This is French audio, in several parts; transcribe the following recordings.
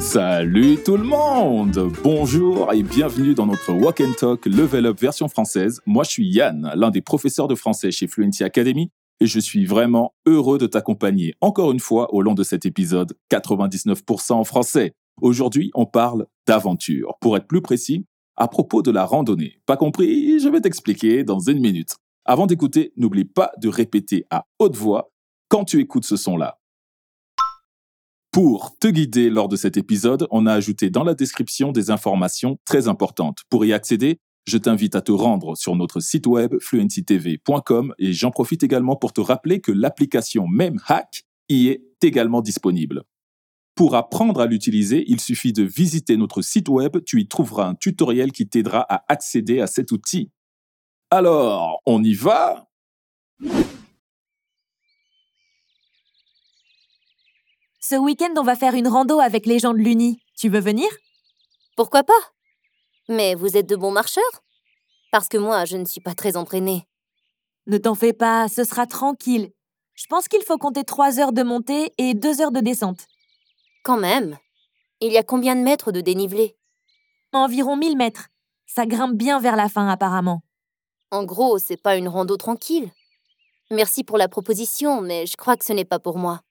Salut tout le monde Bonjour et bienvenue dans notre Walk and Talk Level Up version française. Moi je suis Yann, l'un des professeurs de français chez Fluency Academy et je suis vraiment heureux de t'accompagner encore une fois au long de cet épisode 99% en français. Aujourd'hui on parle d'aventure. Pour être plus précis, à propos de la randonnée. Pas compris? Je vais t'expliquer dans une minute. Avant d'écouter, n'oublie pas de répéter à haute voix quand tu écoutes ce son-là. Pour te guider lors de cet épisode, on a ajouté dans la description des informations très importantes. Pour y accéder, je t'invite à te rendre sur notre site web fluencytv.com et j'en profite également pour te rappeler que l'application MemHack y est également disponible. Pour apprendre à l'utiliser, il suffit de visiter notre site web, tu y trouveras un tutoriel qui t'aidera à accéder à cet outil. Alors, on y va? Ce week-end, on va faire une rando avec les gens de l'Uni. Tu veux venir? Pourquoi pas? Mais vous êtes de bons marcheurs Parce que moi, je ne suis pas très entraînée. Ne t'en fais pas, ce sera tranquille. Je pense qu'il faut compter 3 heures de montée et 2 heures de descente. Quand même Il y a combien de mètres de dénivelé? Environ 1000 mètres. Ça grimpe bien vers la fin, apparemment. En gros, c'est pas une rando tranquille. Merci pour la proposition, mais je crois que ce n'est pas pour moi.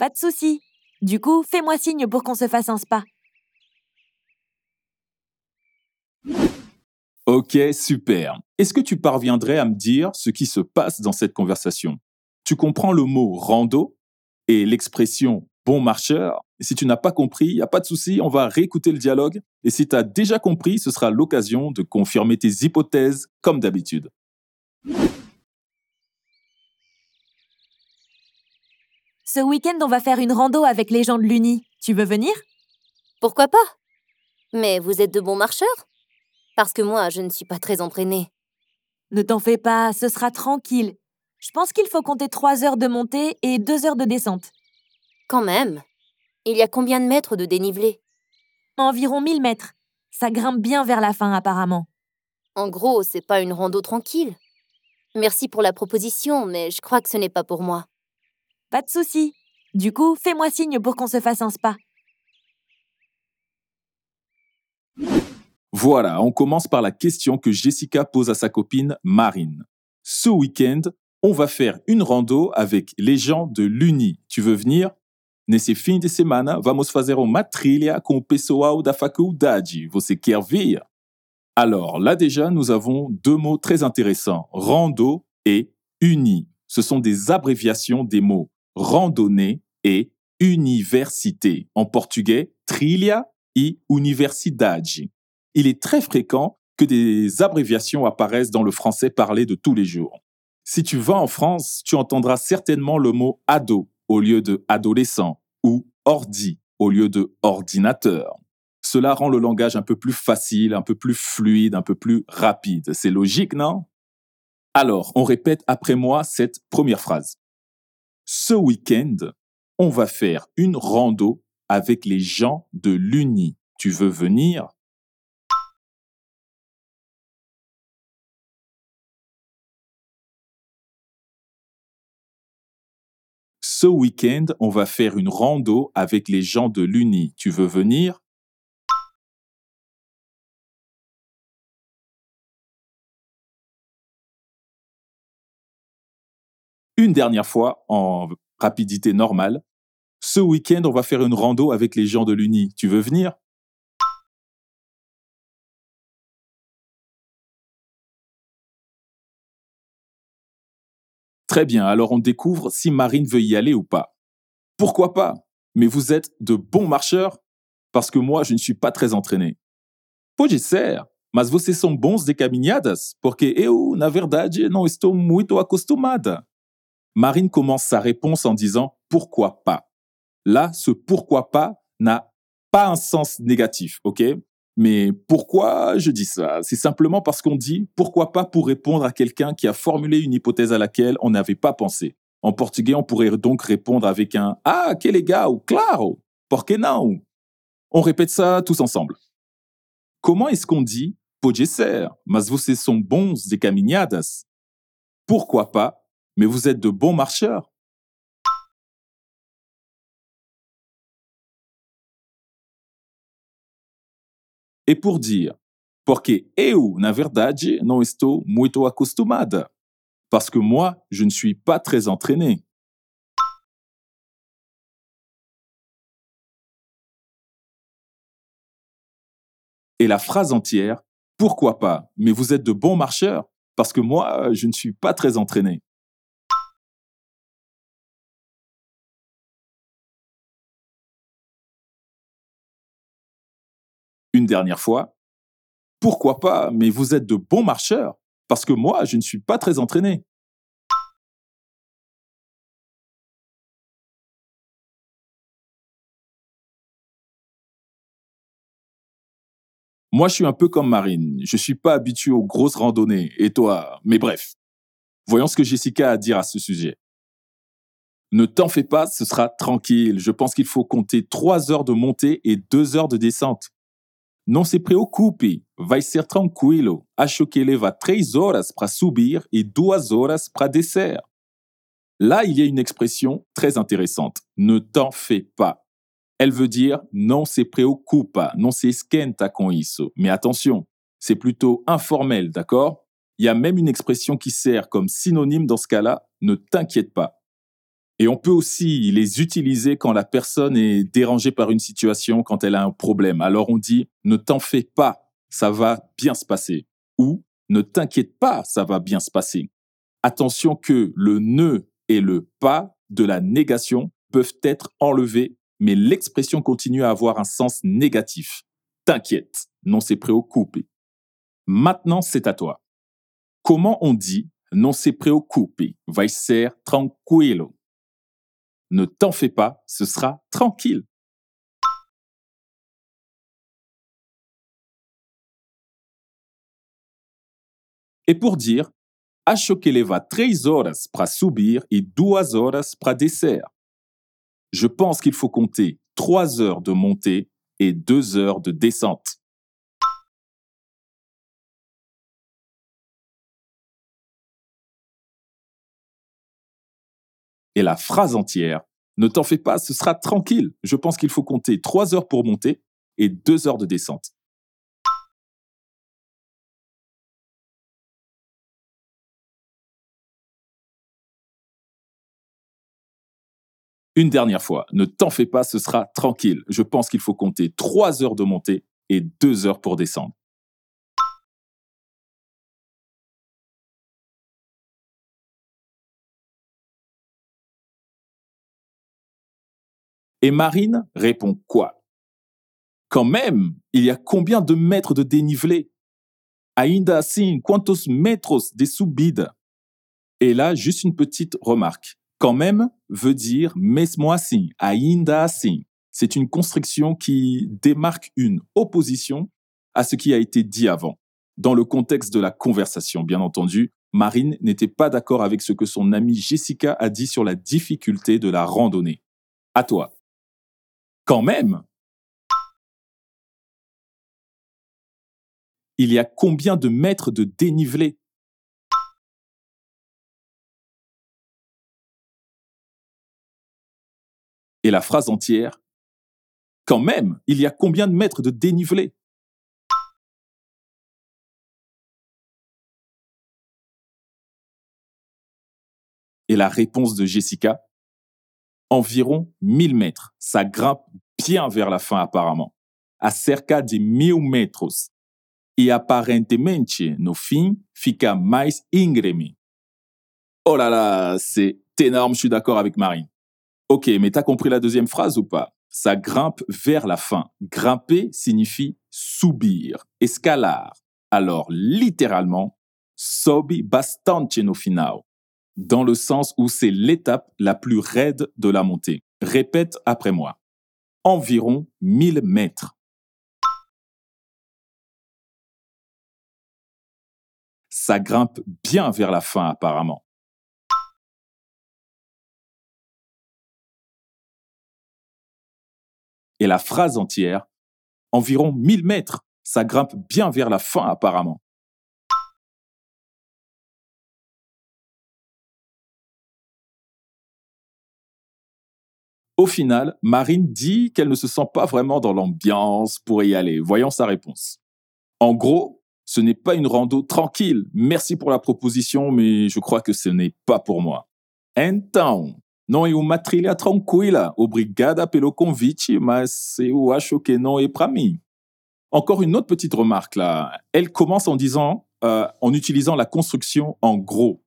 Pas de souci. Du coup, fais-moi signe pour qu'on se fasse un spa. Ok, super. Est-ce que tu parviendrais à me dire ce qui se passe dans cette conversation? Tu comprends le mot rando et l'expression bon marcheur Si tu n'as pas compris, il n'y a pas de souci, on va réécouter le dialogue. Et si tu as déjà compris, ce sera l'occasion de confirmer tes hypothèses comme d'habitude. Ce week-end, on va faire une rando avec les gens de l'Uni. Tu veux venir? Pourquoi pas? Mais vous êtes de bons marcheurs Parce que moi, je ne suis pas très entraînée. Ne t'en fais pas, ce sera tranquille. Je pense qu'il faut compter 3 heures de montée et 2 heures de descente. Quand même Il y a combien de mètres de dénivelé? Environ 1000 mètres. Ça grimpe bien vers la fin, apparemment. En gros, c'est pas une rando tranquille. Merci pour la proposition, mais je crois que ce n'est pas pour moi. Pas de souci. Du coup, fais-moi signe pour qu'on se fasse un spa. Voilà, on commence par la question que Jessica pose à sa copine Marine. Ce week-end, on va faire une rando avec les gens de l'Uni. Tu veux venir? Nesse fim de semana, vamos fazer uma trilha com pessoal da faculdade. Você quer vir? Alors, là déjà, nous avons deux mots très intéressants, rando et uni. Ce sont des abréviations des mots randonnée et université. En portugais, trilha e universidade. Il est très fréquent que des abréviations apparaissent dans le français parlé de tous les jours. Si tu vas en France, tu entendras certainement le mot ado au lieu de adolescent ou ordi au lieu de ordinateur. Cela rend le langage un peu plus facile, un peu plus fluide, un peu plus rapide. C'est logique, non? Alors, on répète après moi cette première phrase. Ce week-end, on va faire une rando avec les gens de l'Uni. Tu veux venir? Ce week-end, on va faire une rando avec les gens de l'Uni. Tu veux venir? Une dernière fois en rapidité normale. Ce week-end, on va faire une rando avec les gens de l'Uni. Tu veux venir? Très bien, alors on découvre si Marine veut y aller ou pas. Pourquoi pas? Mais vous êtes de bons marcheurs Parce que moi, je ne suis pas très entraîné. Pode ser, mas vocês são bons de caminhadas? Porque eu, na verdade, não estou muito acostumada. Marine commence sa réponse en disant pourquoi pas. Là, ce pourquoi pas n'a pas un sens négatif, ok? Mais pourquoi je dis ça? C'est simplement parce qu'on dit pourquoi pas pour répondre à quelqu'un qui a formulé une hypothèse à laquelle on n'avait pas pensé. En portugais, on pourrait donc répondre avec un Ah, que legal, claro, porque não? On répète ça tous ensemble. Comment est-ce qu'on dit Pode ser, mas vocês são bons de caminhadas Pourquoi pas mais vous êtes de bons marcheurs. Et pour dire, porque eu, na verdade, não estou muito. Parce que moi, je ne suis pas très entraîné. et la phrase entière, pourquoi pas Mais vous êtes de bons marcheurs, parce que moi, je ne suis pas très entraîné. Dernière fois, pourquoi pas, mais vous êtes de bons marcheurs, parce que moi, je ne suis pas très entraîné. Moi, je suis un peu comme Marine. Je suis pas habitué aux grosses randonnées. Et toi? Mais bref. Voyons ce que Jessica a à dire à ce sujet. Ne t'en fais pas, ce sera tranquille. Je pense qu'il faut compter trois heures de montée et deux heures de descente. Non se preocupe, vai ser tranquilo. Acho que leva três horas para subir et duas horas para descer. Là, il y a une expression très intéressante. Ne t'en fais pas. Elle veut dire non se preocupa, non se esquenta con isso. Mais attention, c'est plutôt informel, d'accord? Il y a même une expression qui sert comme synonyme dans ce cas-là, ne t'inquiète pas. Et on peut aussi les utiliser quand la personne est dérangée par une situation, quand elle a un problème. Alors on dit ne t'en fais pas, ça va bien se passer. Ou ne t'inquiète pas, ça va bien se passer. Attention que le ne et le pas de la négation peuvent être enlevés mais l'expression continue à avoir un sens négatif. T'inquiète, non se preocupe. Maintenant, c'est à toi. Comment on dit non se preocupe, vai ser tranquilo? Ne t'en fais pas, ce sera tranquille. Et pour dire, acho que leva três horas para subir e duas horas para descer. Je pense qu'il faut compter trois heures de montée et deux heures de descente. Et la phrase entière, ne t'en fais pas, ce sera tranquille. Je pense qu'il faut compter trois heures pour monter et deux heures de descente. Une dernière fois, ne t'en fais pas, ce sera tranquille. Je pense qu'il faut compter trois heures de montée et deux heures pour descendre. Et Marine répond quoi? Quand même, il y a combien de mètres de dénivelé? Ainda assim, quantos metros de subida? Et là, juste une petite remarque. Quand même veut dire mesmo assim, ainda assim. C'est une construction qui démarque une opposition à ce qui a été dit avant. Dans le contexte de la conversation, bien entendu, Marine n'était pas d'accord avec ce que son amie Jessica a dit sur la difficulté de la randonnée. À toi. Quand même. Il y a combien de mètres de dénivelé? Et la phrase entière, quand même, il y a combien de mètres de dénivelé? Et la réponse de Jessica, environ 1000 mètres. Ça grimpe bien vers la fin apparemment. A cerca de mil metros. Et aparentemente, no fim, fica mais íngreme. Oh là là, c'est énorme, je suis d'accord avec Marine. Ok, mais t'as compris la deuxième phrase ou pas? Ça grimpe vers la fin. Grimper signifie subir, escalar. Alors, littéralement, sobi bastante no final, dans le sens où c'est l'étape la plus raide de la montée. Répète après moi. Environ 1000 mètres. Ça grimpe bien vers la fin apparemment. et la phrase entière, environ 1000 mètres. Ça grimpe bien vers la fin apparemment. Au final, Marine dit qu'elle ne se sent pas vraiment dans l'ambiance pour y aller. Voyons sa réponse. En gros, ce n'est pas une rando tranquille. Merci pour la proposition, mais je crois que ce n'est pas pour moi. Então, não é uma trilha tranquila. Obrigada pelo convite, mas eu acho que não é para mim. Encore une autre petite remarque là. Elle commence en disant, euh, en utilisant la construction en gros.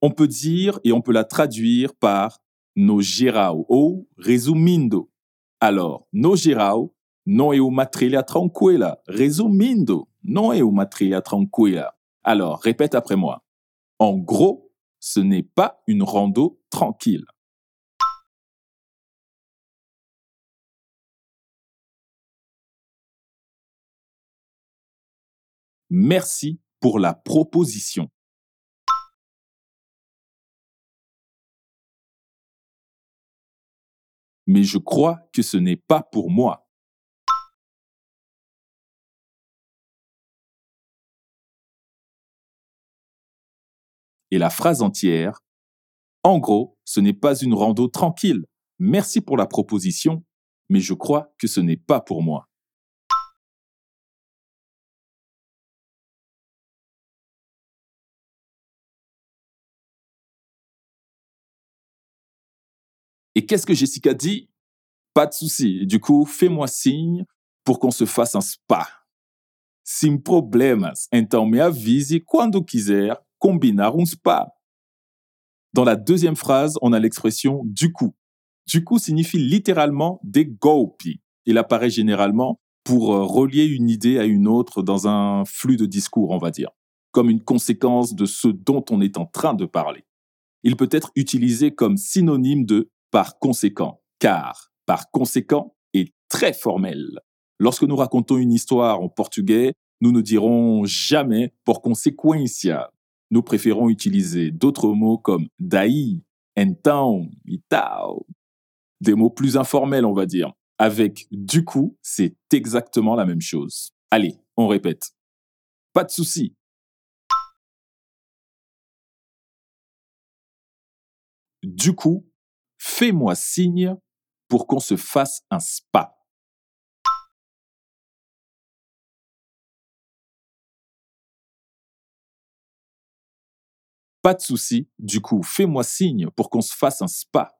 On peut dire et on peut la traduire par no geral ou resumindo. Alors, no geral não é uma trilha tranquila. Resumindo, não é uma trilha tranquila. Alors, répète après moi. En gros, ce n'est pas une rando tranquille. Merci pour la proposition. Mais je crois que ce n'est pas pour moi. Et la phrase entière. En gros, ce n'est pas une rando tranquille. Merci pour la proposition, mais je crois que ce n'est pas pour moi. Et qu'est-ce que Jessica dit? Pas de souci. Du coup, fais-moi signe pour qu'on se fasse un spa. Sem problemas. Então me avise quando quiser combinar um spa. Dans la deuxième phrase, on a l'expression du coup. Du coup signifie littéralement des golpes. Il apparaît généralement pour euh, relier une idée à une autre dans un flux de discours, on va dire, comme une conséquence de ce dont on est en train de parler. Il peut être utilisé comme synonyme de par conséquent, car par conséquent est très formel. Lorsque nous racontons une histoire en portugais, nous ne dirons jamais por consequência. Nous préférons utiliser d'autres mots comme daí, então e. Des mots plus informels, on va dire. Avec du coup, c'est exactement la même chose. Allez, on répète. Pas de souci. Du coup, fais-moi signe pour qu'on se fasse un spa. Pas de souci, du coup, fais-moi signe pour qu'on se fasse un spa.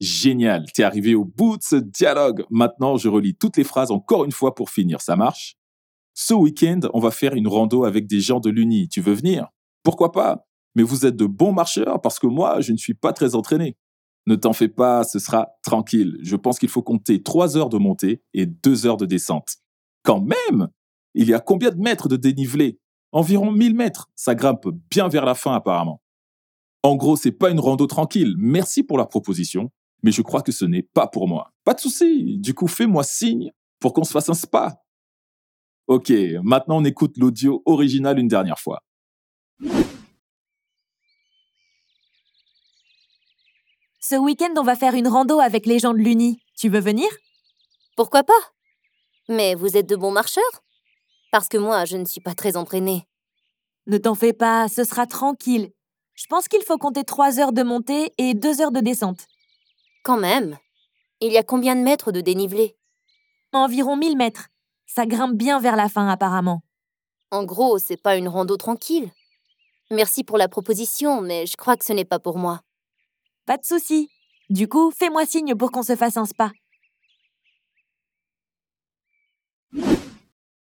Génial, t'es arrivé au bout de ce dialogue. Maintenant, je relis toutes les phrases encore une fois pour finir. Ça marche? Ce week-end, on va faire une rando avec des gens de l'Uni. Tu veux venir? Pourquoi pas? Mais vous êtes de bons marcheurs parce que moi, je ne suis pas très entraîné. Ne t'en fais pas, ce sera tranquille. Je pense qu'il faut compter 3 heures de montée et 2 heures de descente. Quand même Il y a combien de mètres de dénivelé? Environ 1000 mètres. Ça grimpe bien vers la fin apparemment. En gros, c'est pas une rando tranquille. Merci pour la proposition, mais je crois que ce n'est pas pour moi. Pas de souci. Du coup, fais-moi signe pour qu'on se fasse un spa. Ok, maintenant on écoute l'audio original une dernière fois. Ce week-end, on va faire une rando avec les gens de l'Uni. Tu veux venir? Pourquoi pas? Mais vous êtes de bons marcheurs Parce que moi, je ne suis pas très entraînée. Ne t'en fais pas, ce sera tranquille. Je pense qu'il faut compter 3 heures de montée et 2 heures de descente. Quand même. Il y a combien de mètres de dénivelé? Environ 1000 mètres. Ça grimpe bien vers la fin apparemment. En gros, c'est pas une rando tranquille. Merci pour la proposition, mais je crois que ce n'est pas pour moi. Pas de souci. Du coup, fais-moi signe pour qu'on se fasse un spa.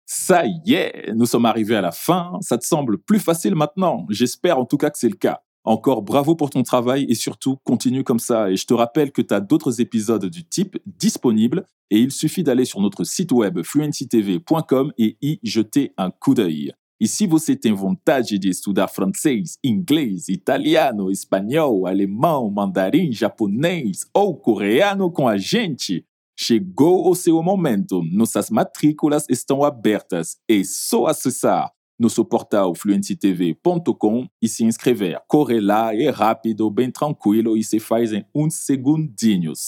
Ça y est, nous sommes arrivés à la fin. Ça te semble plus facile maintenant J'espère en tout cas que c'est le cas. Encore bravo pour ton travail et surtout continue comme ça. Et je te rappelle que tu as d'autres épisodes du type disponibles et il suffit d'aller sur notre site web fluencytv.com et y jeter un coup d'œil. E se você tem vontade de estudar francês, inglês, italiano, espanhol, alemão, mandarim, japonês ou coreano com a gente, chegou o seu momento. Nossas matrículas estão abertas. É só acessar nosso portal fluencytv.com e se inscrever. Corre lá, é rápido, bem tranquilo e se faz em uns.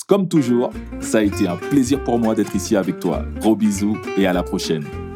Comme toujours, ça a été un plaisir pour moi d'être ici avec toi. Gros bisous et à la prochaine.